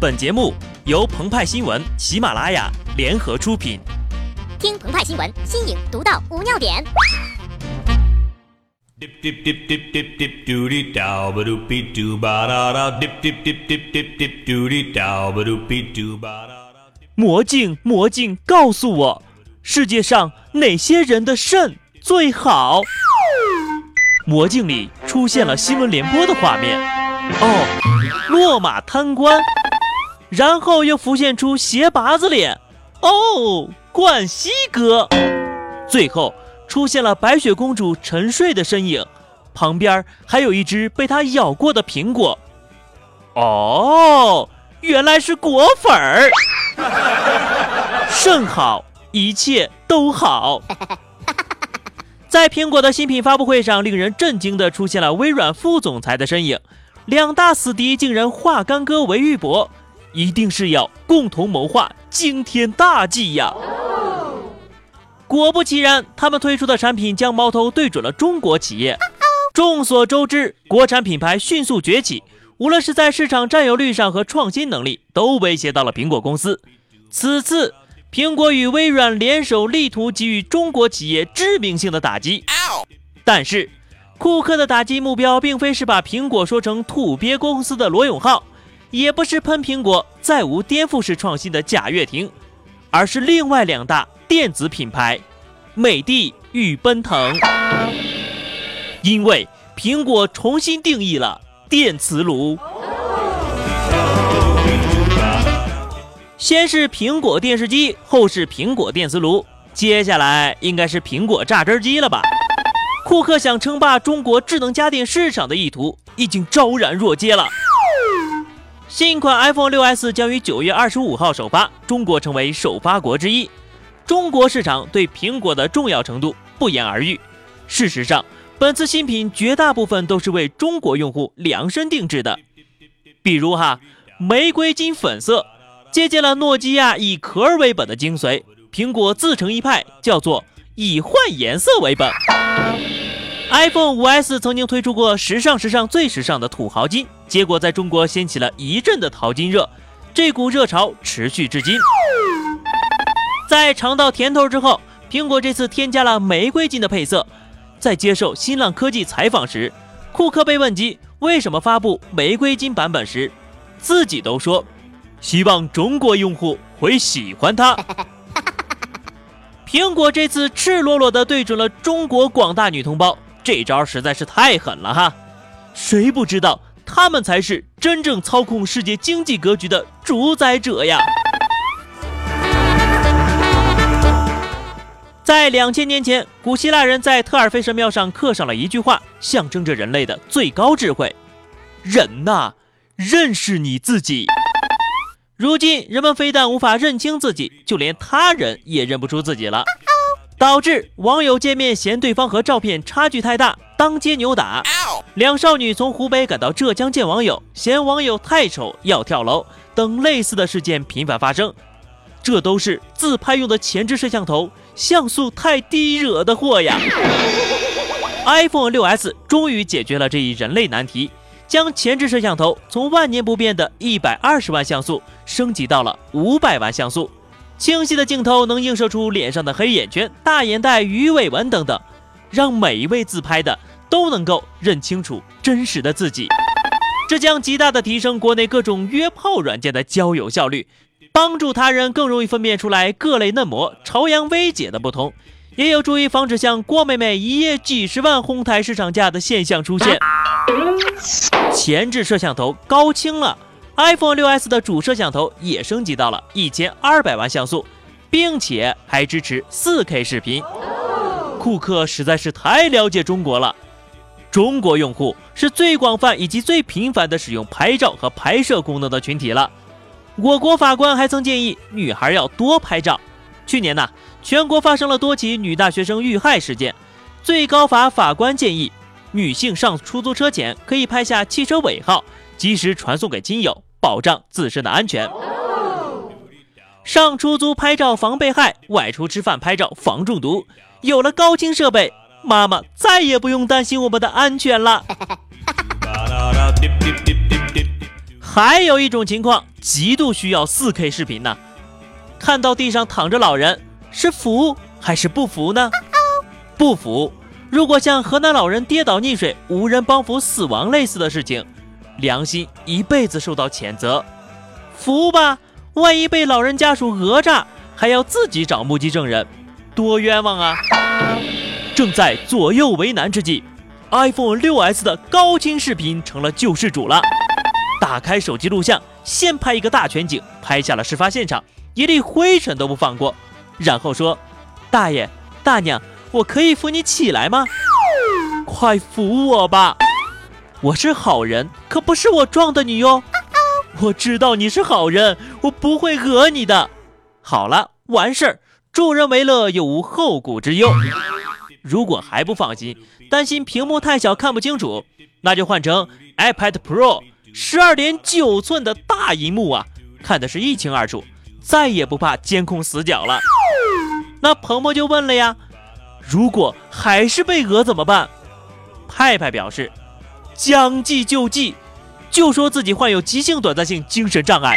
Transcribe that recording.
本节目由澎湃新闻、喜马拉雅联合出品。听澎湃新闻，新颖独到，无尿点。Dip dip dip dip dip dip doody dow ba doopy doo ba da da dip dip dip dip dip dip doody dow ba doopy doo ba da da. 魔镜，魔镜，告诉我，世界上哪些人的肾最好？魔镜里出现了新闻联播的画面，哦，落马贪官，然后又浮现出鞋拔子脸，哦，冠希哥，最后出现了白雪公主沉睡的身影，旁边还有一只被她咬过的苹果。哦，原来是果粉儿。甚好，一切都好。在苹果的新品发布会上，令人震惊的出现了微软副总裁的身影，两大死敌竟然化干戈为玉帛，一定是要共同谋划惊天大计呀！果不其然，他们推出的产品将矛头对准了中国企业。众所周知，国产品牌迅速崛起，无论是在市场占有率上和创新能力，都威胁到了苹果公司。此次，苹果与微软联手，力图给予中国企业致命性的打击。但是，库克的打击目标并非是把苹果说成土鳖公司的罗永浩，也不是喷苹果再无颠覆式创新的贾跃亭，而是另外两大电子品牌美的与奔腾。因为苹果重新定义了电磁炉。先是苹果电视机，后是苹果电磁炉，接下来应该是苹果榨汁机了吧？库克想称霸中国智能家电市场的意图已经昭然若揭了。新款 iPhone 6s 将于九月二十五号首发，中国成为首发国之一。中国市场对苹果的重要程度不言而喻。事实上，本次新品绝大部分都是为中国用户量身定制的，比如哈，玫瑰金粉色。借鉴了诺基亚以壳为本的精髓，苹果自成一派，叫做以换颜色为本。iPhone 5S 曾经推出过时尚时尚最时尚的土豪金，结果在中国掀起了一阵的淘金热，这股热潮持续至今。在尝到甜头之后，苹果这次添加了玫瑰金的配色。在接受新浪科技采访时，库克被问及为什么发布玫瑰金版本时，自己都说。希望中国用户会喜欢它。苹果这次赤裸裸地对准了中国广大女同胞，这招实在是太狠了哈！谁不知道他们才是真正操控世界经济格局的主宰者呀？在两千年前，古希腊人在特尔菲神庙上刻上了一句话，象征着人类的最高智慧：人呐，认识你自己。如今，人们非但无法认清自己，就连他人也认不出自己了，导致网友见面嫌对方和照片差距太大，当街扭打。两少女从湖北赶到浙江见网友，嫌网友太丑要跳楼等类似的事件频繁发生。这都是自拍用的前置摄像头像素太低惹的祸呀！iPhone 6s 终于解决了这一人类难题。将前置摄像头从万年不变的一百二十万像素升级到了五百万像素，清晰的镜头能映射出脸上的黑眼圈、大眼袋、鱼尾纹等等，让每一位自拍的都能够认清楚真实的自己。这将极大的提升国内各种约炮软件的交友效率，帮助他人更容易分辨出来各类嫩模、朝阳薇姐的不同，也有助于防止像郭美美一夜几十万哄抬市场价的现象出现。前置摄像头高清了，iPhone 6s 的主摄像头也升级到了一千二百万像素，并且还支持 4K 视频。库克实在是太了解中国了，中国用户是最广泛以及最频繁的使用拍照和拍摄功能的群体了。我国法官还曾建议女孩要多拍照。去年呢，全国发生了多起女大学生遇害事件，最高法法官建议。女性上出租车前可以拍下汽车尾号，及时传送给亲友，保障自身的安全。上出租拍照防被害，外出吃饭拍照防中毒。有了高清设备，妈妈再也不用担心我们的安全了。还有一种情况，极度需要 4K 视频呢。看到地上躺着老人，是扶还是不扶呢？不扶。如果像河南老人跌倒溺水、无人帮扶死亡类似的事情，良心一辈子受到谴责。扶吧，万一被老人家属讹诈，还要自己找目击证人，多冤枉啊！正在左右为难之际，iPhone 6s 的高清视频成了救世主了。打开手机录像，先拍一个大全景，拍下了事发现场，一粒灰尘都不放过。然后说：“大爷大娘，我可以扶你起来吗？快扶我吧！我是好人，可不是我撞的你哟。我知道你是好人，我不会讹你的。好了，完事儿，助人为乐又无后顾之忧。如果还不放心，担心屏幕太小看不清楚，那就换成 iPad Pro。”十二点九寸的大荧幕啊，看的是一清二楚，再也不怕监控死角了。那鹏鹏就问了呀，如果还是被讹怎么办？派派表示，将计就计，就说自己患有急性短暂性精神障碍。